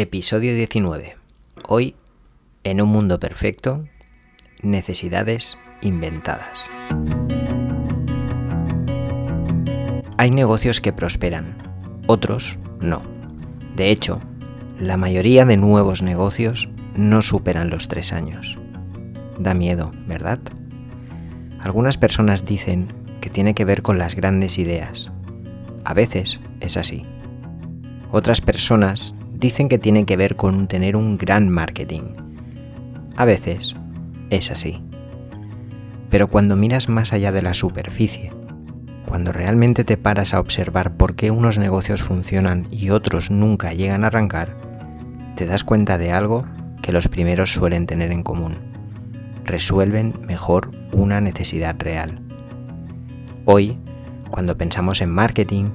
Episodio 19. Hoy, en un mundo perfecto, necesidades inventadas. Hay negocios que prosperan, otros no. De hecho, la mayoría de nuevos negocios no superan los tres años. Da miedo, ¿verdad? Algunas personas dicen que tiene que ver con las grandes ideas. A veces es así. Otras personas dicen que tiene que ver con tener un gran marketing. A veces es así. Pero cuando miras más allá de la superficie, cuando realmente te paras a observar por qué unos negocios funcionan y otros nunca llegan a arrancar, te das cuenta de algo que los primeros suelen tener en común. Resuelven mejor una necesidad real. Hoy, cuando pensamos en marketing,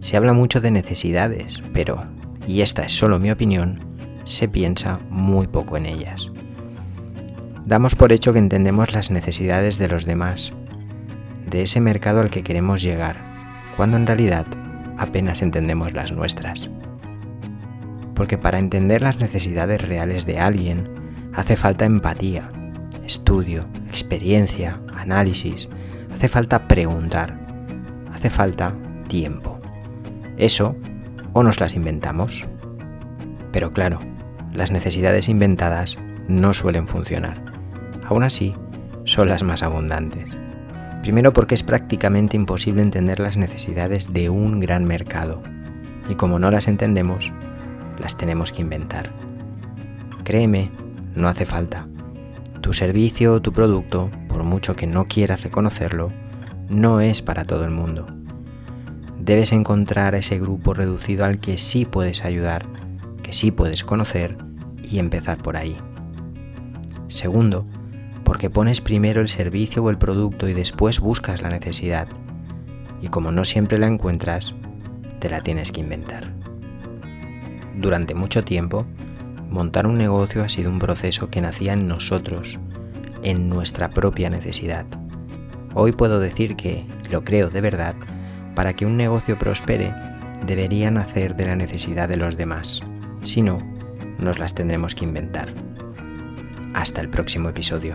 se habla mucho de necesidades, pero, y esta es solo mi opinión, se piensa muy poco en ellas. Damos por hecho que entendemos las necesidades de los demás, de ese mercado al que queremos llegar, cuando en realidad apenas entendemos las nuestras. Porque para entender las necesidades reales de alguien hace falta empatía, estudio, experiencia, análisis, hace falta preguntar, hace falta tiempo. Eso o nos las inventamos. Pero claro, las necesidades inventadas no suelen funcionar. Aún así, son las más abundantes. Primero porque es prácticamente imposible entender las necesidades de un gran mercado. Y como no las entendemos, las tenemos que inventar. Créeme, no hace falta. Tu servicio o tu producto, por mucho que no quieras reconocerlo, no es para todo el mundo debes encontrar ese grupo reducido al que sí puedes ayudar, que sí puedes conocer y empezar por ahí. Segundo, porque pones primero el servicio o el producto y después buscas la necesidad. Y como no siempre la encuentras, te la tienes que inventar. Durante mucho tiempo, montar un negocio ha sido un proceso que nacía en nosotros, en nuestra propia necesidad. Hoy puedo decir que, lo creo de verdad, para que un negocio prospere, debería nacer de la necesidad de los demás. Si no, nos las tendremos que inventar. Hasta el próximo episodio.